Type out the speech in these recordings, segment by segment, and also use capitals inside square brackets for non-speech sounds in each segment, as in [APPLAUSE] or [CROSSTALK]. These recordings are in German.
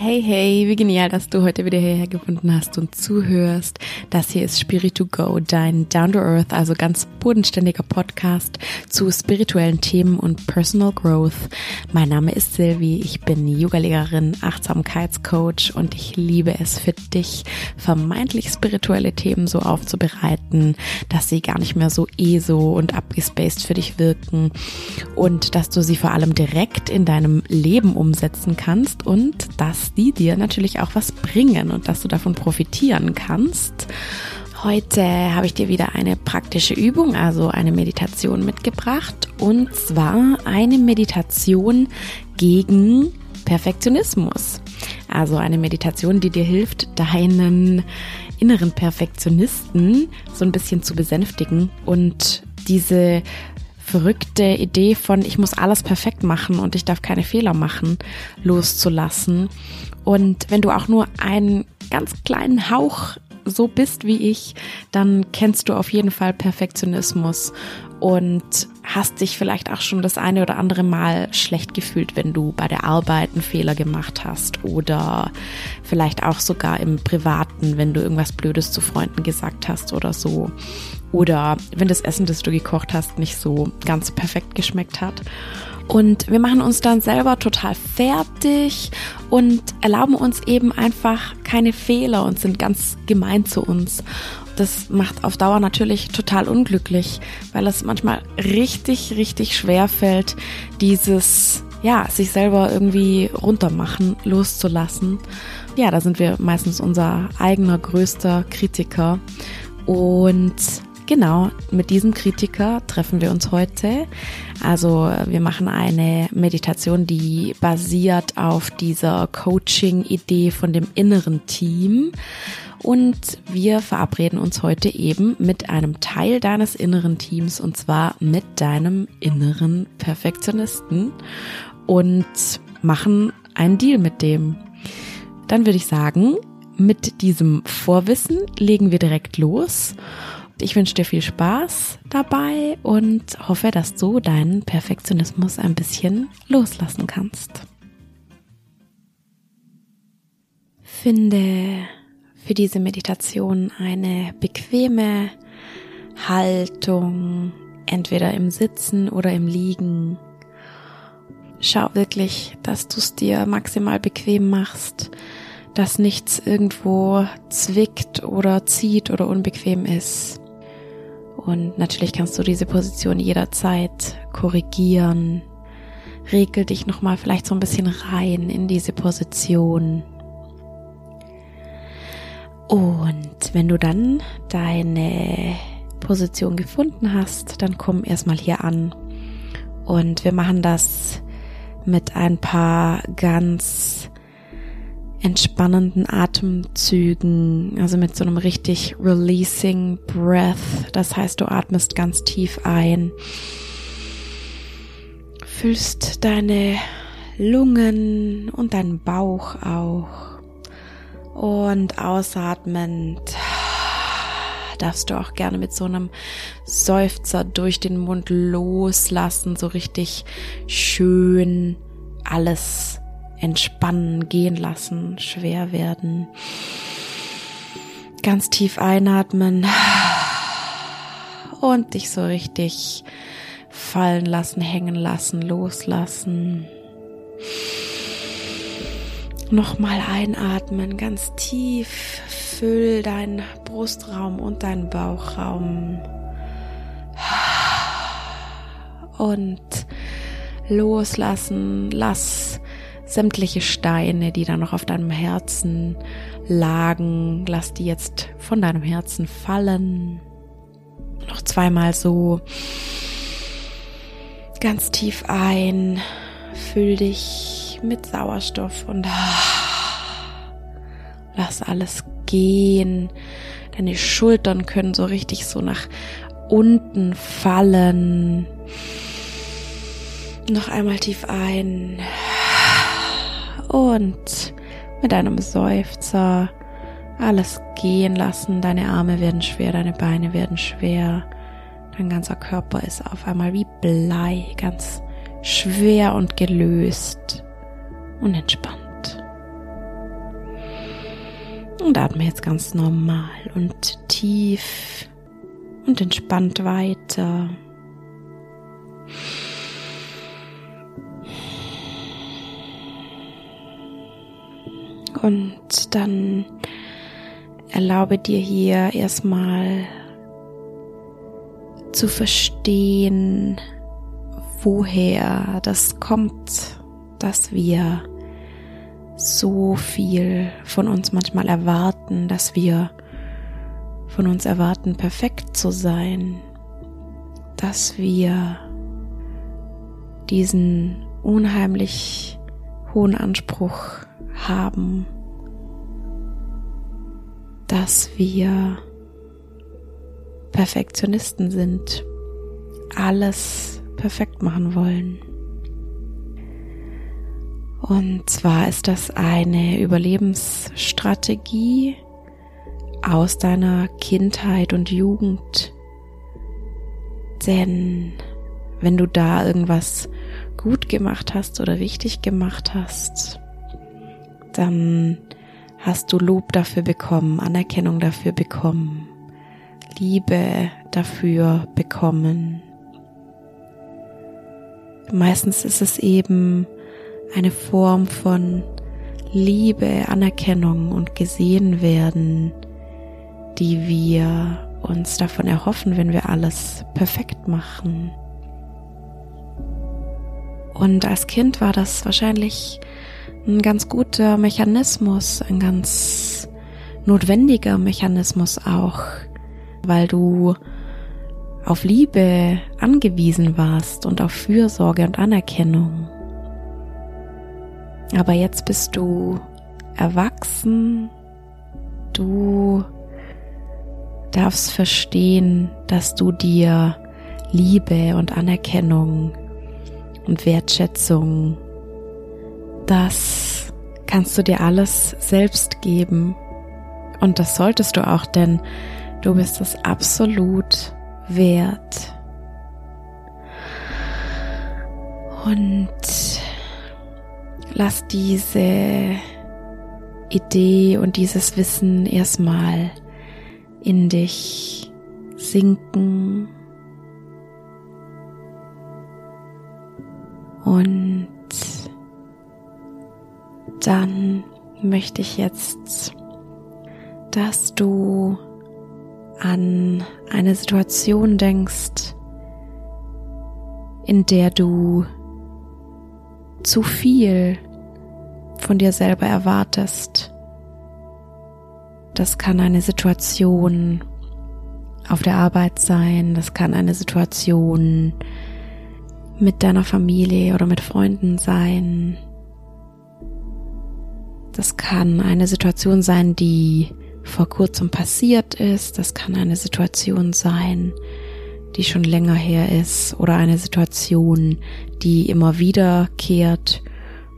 Hey, hey, wie genial, dass du heute wieder hierher gefunden hast und zuhörst. Das hier ist Spirit to Go, dein Down to Earth, also ganz bodenständiger Podcast zu spirituellen Themen und Personal Growth. Mein Name ist Silvi, ich bin Yogalehrerin, Achtsamkeitscoach und ich liebe es für dich, vermeintlich spirituelle Themen so aufzubereiten, dass sie gar nicht mehr so ESO und abgespaced für dich wirken und dass du sie vor allem direkt in deinem Leben umsetzen kannst und die dir natürlich auch was bringen und dass du davon profitieren kannst. Heute habe ich dir wieder eine praktische Übung, also eine Meditation mitgebracht und zwar eine Meditation gegen Perfektionismus. Also eine Meditation, die dir hilft, deinen inneren Perfektionisten so ein bisschen zu besänftigen und diese verrückte Idee von, ich muss alles perfekt machen und ich darf keine Fehler machen, loszulassen. Und wenn du auch nur einen ganz kleinen Hauch so bist wie ich, dann kennst du auf jeden Fall Perfektionismus und hast dich vielleicht auch schon das eine oder andere Mal schlecht gefühlt, wenn du bei der Arbeit einen Fehler gemacht hast oder vielleicht auch sogar im Privaten, wenn du irgendwas Blödes zu Freunden gesagt hast oder so. Oder wenn das Essen, das du gekocht hast, nicht so ganz perfekt geschmeckt hat. Und wir machen uns dann selber total fertig und erlauben uns eben einfach keine Fehler und sind ganz gemein zu uns. Das macht auf Dauer natürlich total unglücklich, weil es manchmal richtig, richtig schwer fällt, dieses, ja, sich selber irgendwie runtermachen, loszulassen. Ja, da sind wir meistens unser eigener größter Kritiker. Und Genau, mit diesem Kritiker treffen wir uns heute. Also wir machen eine Meditation, die basiert auf dieser Coaching-Idee von dem inneren Team. Und wir verabreden uns heute eben mit einem Teil deines inneren Teams und zwar mit deinem inneren Perfektionisten und machen einen Deal mit dem. Dann würde ich sagen, mit diesem Vorwissen legen wir direkt los ich wünsche dir viel Spaß dabei und hoffe, dass du deinen Perfektionismus ein bisschen loslassen kannst. Finde für diese Meditation eine bequeme Haltung, entweder im Sitzen oder im Liegen. Schau wirklich, dass du es dir maximal bequem machst, dass nichts irgendwo zwickt oder zieht oder unbequem ist. Und natürlich kannst du diese Position jederzeit korrigieren. Regel dich nochmal vielleicht so ein bisschen rein in diese Position. Und wenn du dann deine Position gefunden hast, dann komm erstmal hier an. Und wir machen das mit ein paar ganz entspannenden Atemzügen, also mit so einem richtig releasing breath. Das heißt, du atmest ganz tief ein, füllst deine Lungen und deinen Bauch auch und ausatmend darfst du auch gerne mit so einem Seufzer durch den Mund loslassen, so richtig schön alles entspannen, gehen lassen, schwer werden. Ganz tief einatmen und dich so richtig fallen lassen, hängen lassen, loslassen. Nochmal einatmen, ganz tief. Füll deinen Brustraum und deinen Bauchraum. Und loslassen, lass sämtliche Steine, die da noch auf deinem Herzen lagen, lass die jetzt von deinem Herzen fallen. Noch zweimal so ganz tief ein, füll dich mit Sauerstoff und lass alles gehen. Deine Schultern können so richtig so nach unten fallen. Noch einmal tief ein und mit einem Seufzer alles gehen lassen. Deine Arme werden schwer, deine Beine werden schwer. Dein ganzer Körper ist auf einmal wie Blei, ganz schwer und gelöst und entspannt. Und atme jetzt ganz normal und tief und entspannt weiter. Und dann erlaube dir hier erstmal zu verstehen, woher das kommt, dass wir so viel von uns manchmal erwarten, dass wir von uns erwarten, perfekt zu sein, dass wir diesen unheimlich hohen Anspruch haben, dass wir Perfektionisten sind, alles perfekt machen wollen. Und zwar ist das eine Überlebensstrategie aus deiner Kindheit und Jugend. Denn wenn du da irgendwas gut gemacht hast oder richtig gemacht hast, dann hast du Lob dafür bekommen, Anerkennung dafür bekommen, Liebe dafür bekommen. Meistens ist es eben eine Form von Liebe, Anerkennung und gesehen werden, die wir uns davon erhoffen, wenn wir alles perfekt machen. Und als Kind war das wahrscheinlich ein ganz guter Mechanismus, ein ganz notwendiger Mechanismus auch, weil du auf Liebe angewiesen warst und auf Fürsorge und Anerkennung. Aber jetzt bist du erwachsen, du darfst verstehen, dass du dir Liebe und Anerkennung und Wertschätzung, das kannst du dir alles selbst geben. Und das solltest du auch, denn du bist es absolut wert. Und lass diese Idee und dieses Wissen erstmal in dich sinken. Und dann möchte ich jetzt, dass du an eine Situation denkst, in der du zu viel von dir selber erwartest. Das kann eine Situation auf der Arbeit sein, das kann eine Situation mit deiner Familie oder mit Freunden sein. Das kann eine Situation sein, die vor kurzem passiert ist. Das kann eine Situation sein, die schon länger her ist oder eine Situation, die immer wiederkehrt,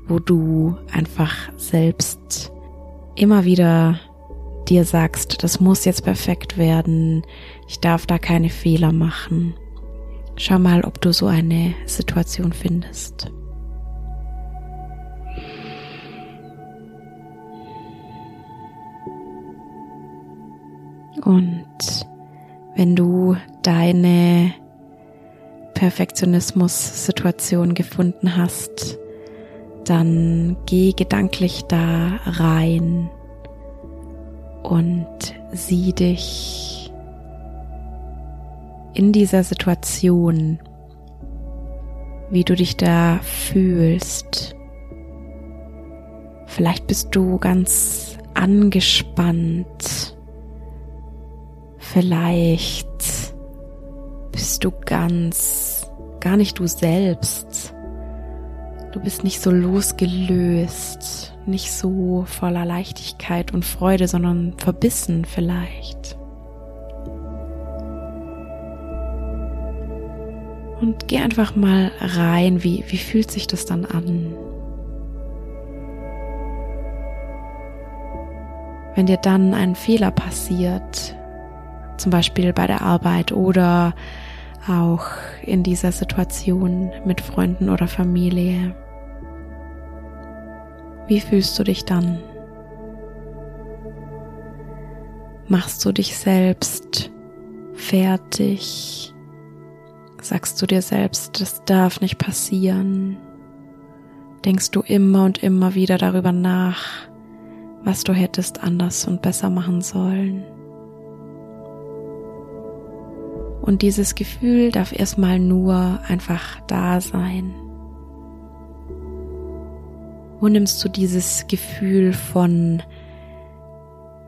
wo du einfach selbst immer wieder dir sagst, das muss jetzt perfekt werden, ich darf da keine Fehler machen. Schau mal, ob du so eine Situation findest. Und wenn du deine Perfektionismus-Situation gefunden hast, dann geh gedanklich da rein und sieh dich in dieser Situation, wie du dich da fühlst. Vielleicht bist du ganz angespannt Vielleicht bist du ganz, gar nicht du selbst. Du bist nicht so losgelöst, nicht so voller Leichtigkeit und Freude, sondern verbissen vielleicht. Und geh einfach mal rein, wie, wie fühlt sich das dann an? Wenn dir dann ein Fehler passiert, zum Beispiel bei der Arbeit oder auch in dieser Situation mit Freunden oder Familie. Wie fühlst du dich dann? Machst du dich selbst fertig? Sagst du dir selbst, das darf nicht passieren? Denkst du immer und immer wieder darüber nach, was du hättest anders und besser machen sollen? Und dieses Gefühl darf erstmal nur einfach da sein. Wo nimmst du dieses Gefühl von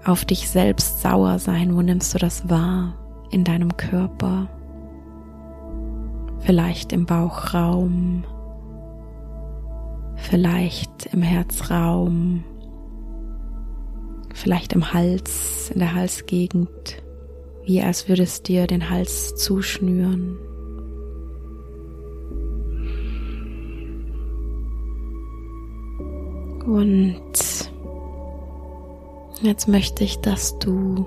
auf dich selbst sauer sein? Wo nimmst du das wahr in deinem Körper? Vielleicht im Bauchraum, vielleicht im Herzraum, vielleicht im Hals, in der Halsgegend wie als würdest dir den Hals zuschnüren. Und jetzt möchte ich, dass du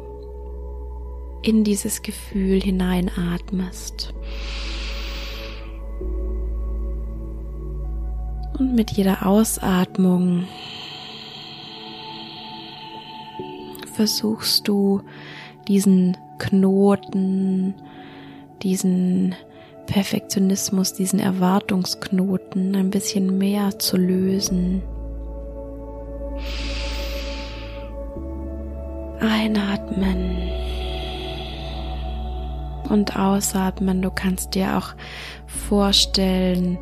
in dieses Gefühl hineinatmest. Und mit jeder Ausatmung versuchst du diesen Knoten, diesen Perfektionismus, diesen Erwartungsknoten ein bisschen mehr zu lösen. Einatmen und ausatmen. Du kannst dir auch vorstellen,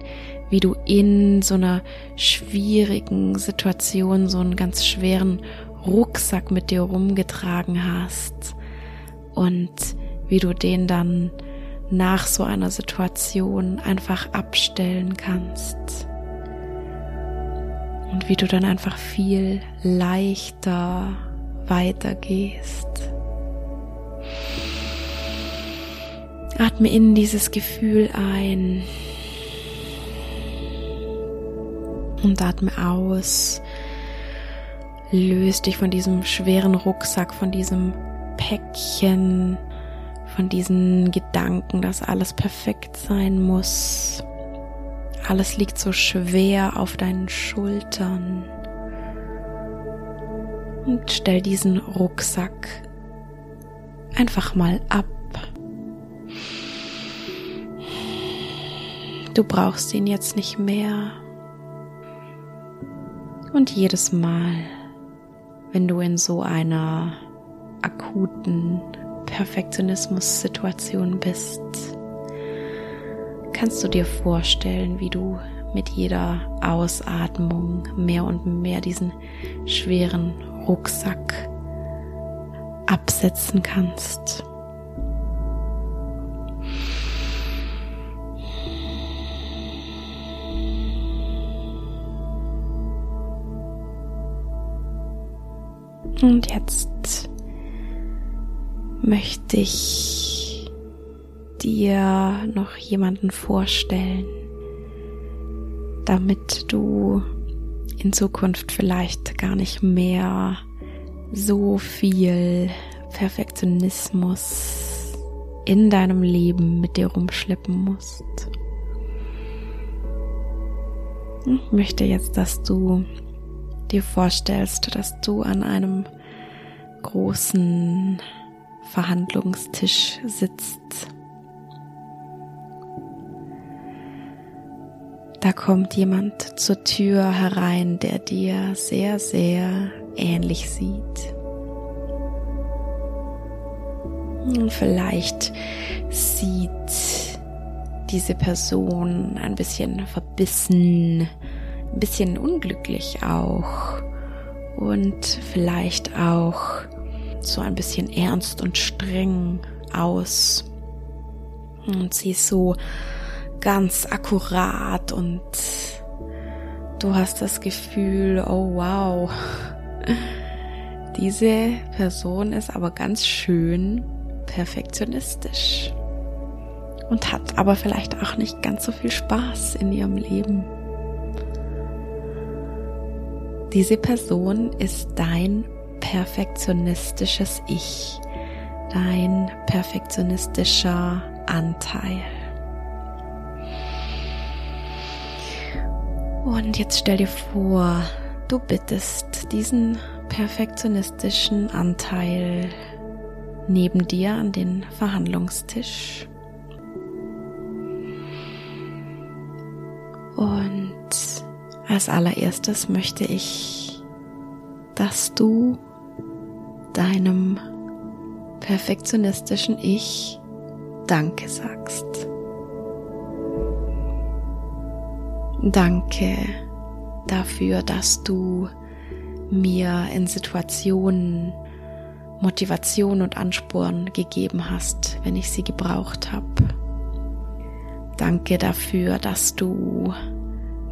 wie du in so einer schwierigen Situation so einen ganz schweren Rucksack mit dir rumgetragen hast und wie du den dann nach so einer Situation einfach abstellen kannst. Und wie du dann einfach viel leichter weitergehst. Atme in dieses Gefühl ein und atme aus. Löst dich von diesem schweren Rucksack, von diesem Päckchen von diesen Gedanken, dass alles perfekt sein muss. Alles liegt so schwer auf deinen Schultern. Und stell diesen Rucksack einfach mal ab. Du brauchst ihn jetzt nicht mehr. Und jedes Mal, wenn du in so einer akuten Perfektionismus-Situation bist, kannst du dir vorstellen, wie du mit jeder Ausatmung mehr und mehr diesen schweren Rucksack absetzen kannst. Und jetzt möchte ich dir noch jemanden vorstellen, damit du in Zukunft vielleicht gar nicht mehr so viel Perfektionismus in deinem Leben mit dir rumschleppen musst. Ich möchte jetzt, dass du dir vorstellst, dass du an einem großen Verhandlungstisch sitzt. Da kommt jemand zur Tür herein, der dir sehr, sehr ähnlich sieht. Vielleicht sieht diese Person ein bisschen verbissen, ein bisschen unglücklich auch und vielleicht auch so ein bisschen ernst und streng aus. Und sie ist so ganz akkurat und du hast das Gefühl, oh wow, diese Person ist aber ganz schön perfektionistisch und hat aber vielleicht auch nicht ganz so viel Spaß in ihrem Leben. Diese Person ist dein perfektionistisches Ich, dein perfektionistischer Anteil. Und jetzt stell dir vor, du bittest diesen perfektionistischen Anteil neben dir an den Verhandlungstisch. Und als allererstes möchte ich, dass du deinem perfektionistischen Ich Danke sagst. Danke dafür, dass du mir in Situationen Motivation und Ansporn gegeben hast, wenn ich sie gebraucht habe. Danke dafür, dass du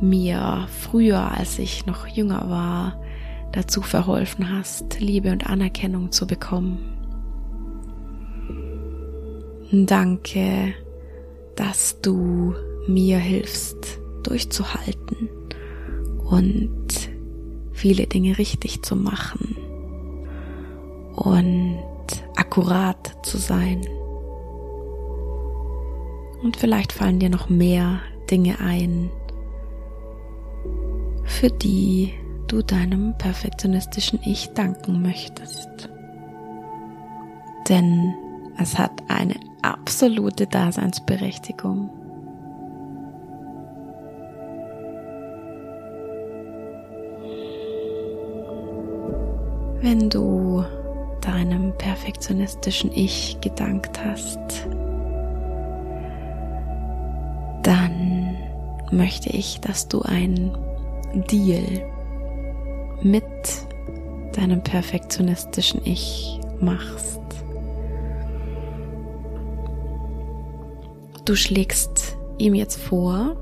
mir früher, als ich noch jünger war, dazu verholfen hast, Liebe und Anerkennung zu bekommen. Danke, dass du mir hilfst, durchzuhalten und viele Dinge richtig zu machen und akkurat zu sein. Und vielleicht fallen dir noch mehr Dinge ein, für die du deinem perfektionistischen Ich danken möchtest. Denn es hat eine absolute Daseinsberechtigung. Wenn du deinem perfektionistischen Ich gedankt hast, dann möchte ich, dass du ein Deal mit deinem perfektionistischen Ich machst. Du schlägst ihm jetzt vor,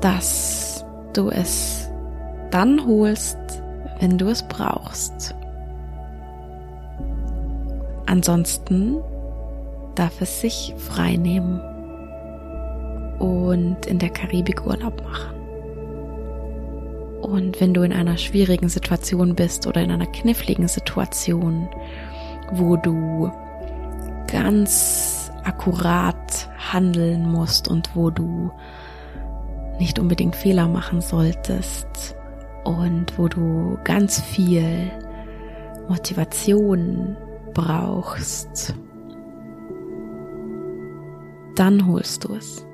dass du es dann holst, wenn du es brauchst. Ansonsten darf es sich frei nehmen und in der Karibik Urlaub machen. Und wenn du in einer schwierigen Situation bist oder in einer kniffligen Situation, wo du ganz akkurat handeln musst und wo du nicht unbedingt Fehler machen solltest und wo du ganz viel Motivation brauchst, dann holst du es.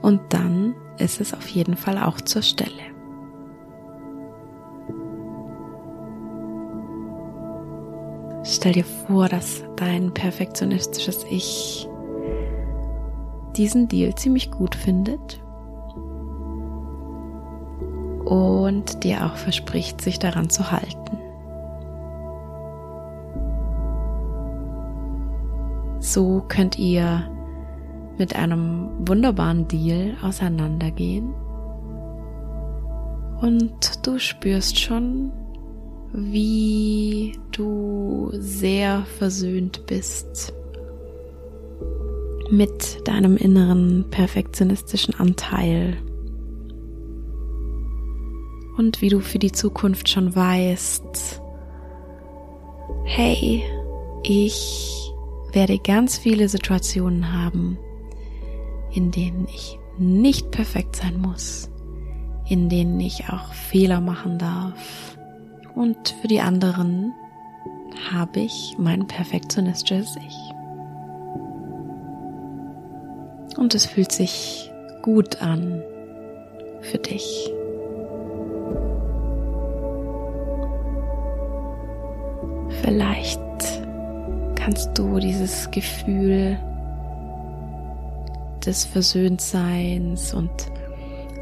Und dann ist es auf jeden Fall auch zur Stelle. Stell dir vor, dass dein perfektionistisches Ich diesen Deal ziemlich gut findet und dir auch verspricht, sich daran zu halten. So könnt ihr mit einem wunderbaren Deal auseinandergehen und du spürst schon, wie du sehr versöhnt bist mit deinem inneren perfektionistischen Anteil und wie du für die Zukunft schon weißt, hey, ich werde ganz viele Situationen haben, in denen ich nicht perfekt sein muss, in denen ich auch Fehler machen darf. Und für die anderen habe ich mein perfektionistisches Ich. Und es fühlt sich gut an für dich. Vielleicht kannst du dieses Gefühl des Versöhntseins und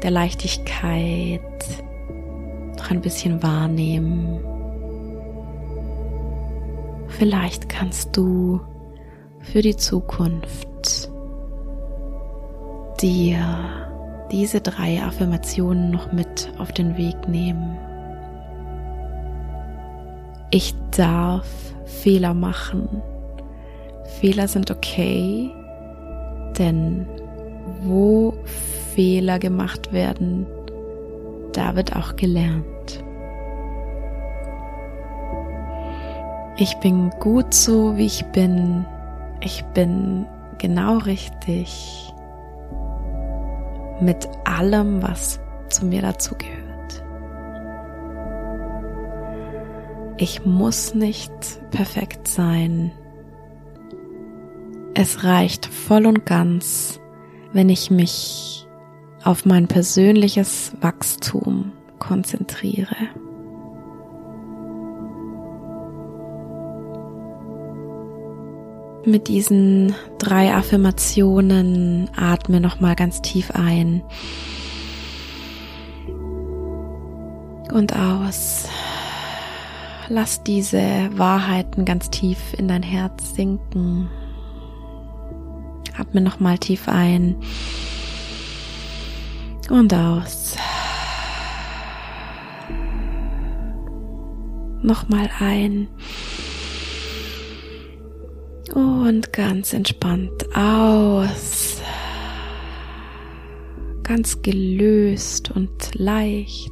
der Leichtigkeit noch ein bisschen wahrnehmen. Vielleicht kannst du für die Zukunft dir diese drei Affirmationen noch mit auf den Weg nehmen. Ich darf Fehler machen. Fehler sind okay, denn wo Fehler gemacht werden, da wird auch gelernt. Ich bin gut so, wie ich bin. Ich bin genau richtig mit allem, was zu mir dazugehört. ich muss nicht perfekt sein. Es reicht voll und ganz, wenn ich mich auf mein persönliches Wachstum konzentriere. Mit diesen drei Affirmationen atme nochmal ganz tief ein und aus. Lass diese Wahrheiten ganz tief in dein Herz sinken. Atme nochmal tief ein und aus. Nochmal ein. Und ganz entspannt aus. Ganz gelöst und leicht.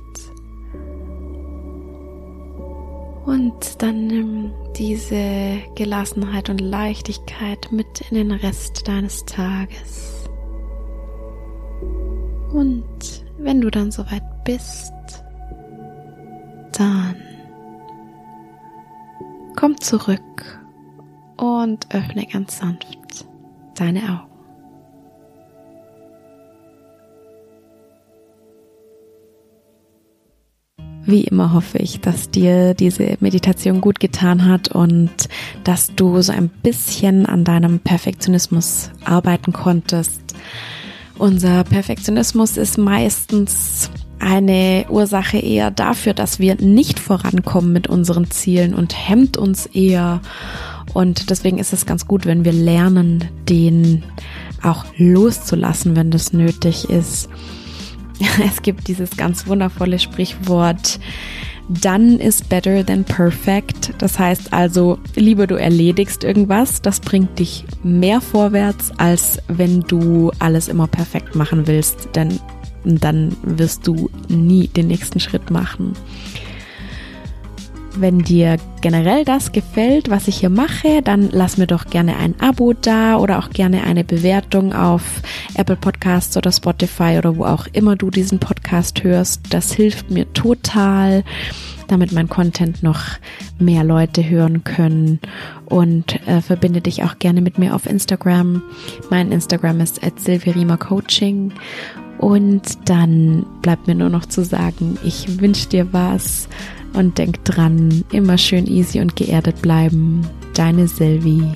Und dann nimm diese Gelassenheit und Leichtigkeit mit in den Rest deines Tages. Und wenn du dann soweit bist, dann komm zurück und öffne ganz sanft deine Augen. Wie immer hoffe ich, dass dir diese Meditation gut getan hat und dass du so ein bisschen an deinem Perfektionismus arbeiten konntest. Unser Perfektionismus ist meistens eine Ursache eher dafür, dass wir nicht vorankommen mit unseren Zielen und hemmt uns eher. Und deswegen ist es ganz gut, wenn wir lernen, den auch loszulassen, wenn das nötig ist. [LAUGHS] Es gibt dieses ganz wundervolle Sprichwort, done is better than perfect. Das heißt also, lieber du erledigst irgendwas, das bringt dich mehr vorwärts, als wenn du alles immer perfekt machen willst, denn dann wirst du nie den nächsten Schritt machen. Wenn dir generell das gefällt, was ich hier mache, dann lass mir doch gerne ein Abo da oder auch gerne eine Bewertung auf Apple Podcasts oder Spotify oder wo auch immer du diesen Podcast hörst. Das hilft mir total, damit mein Content noch mehr Leute hören können und äh, verbinde dich auch gerne mit mir auf Instagram. Mein Instagram ist at Coaching und dann bleibt mir nur noch zu sagen, ich wünsche dir was und denk dran, immer schön easy und geerdet bleiben. Deine Sylvie.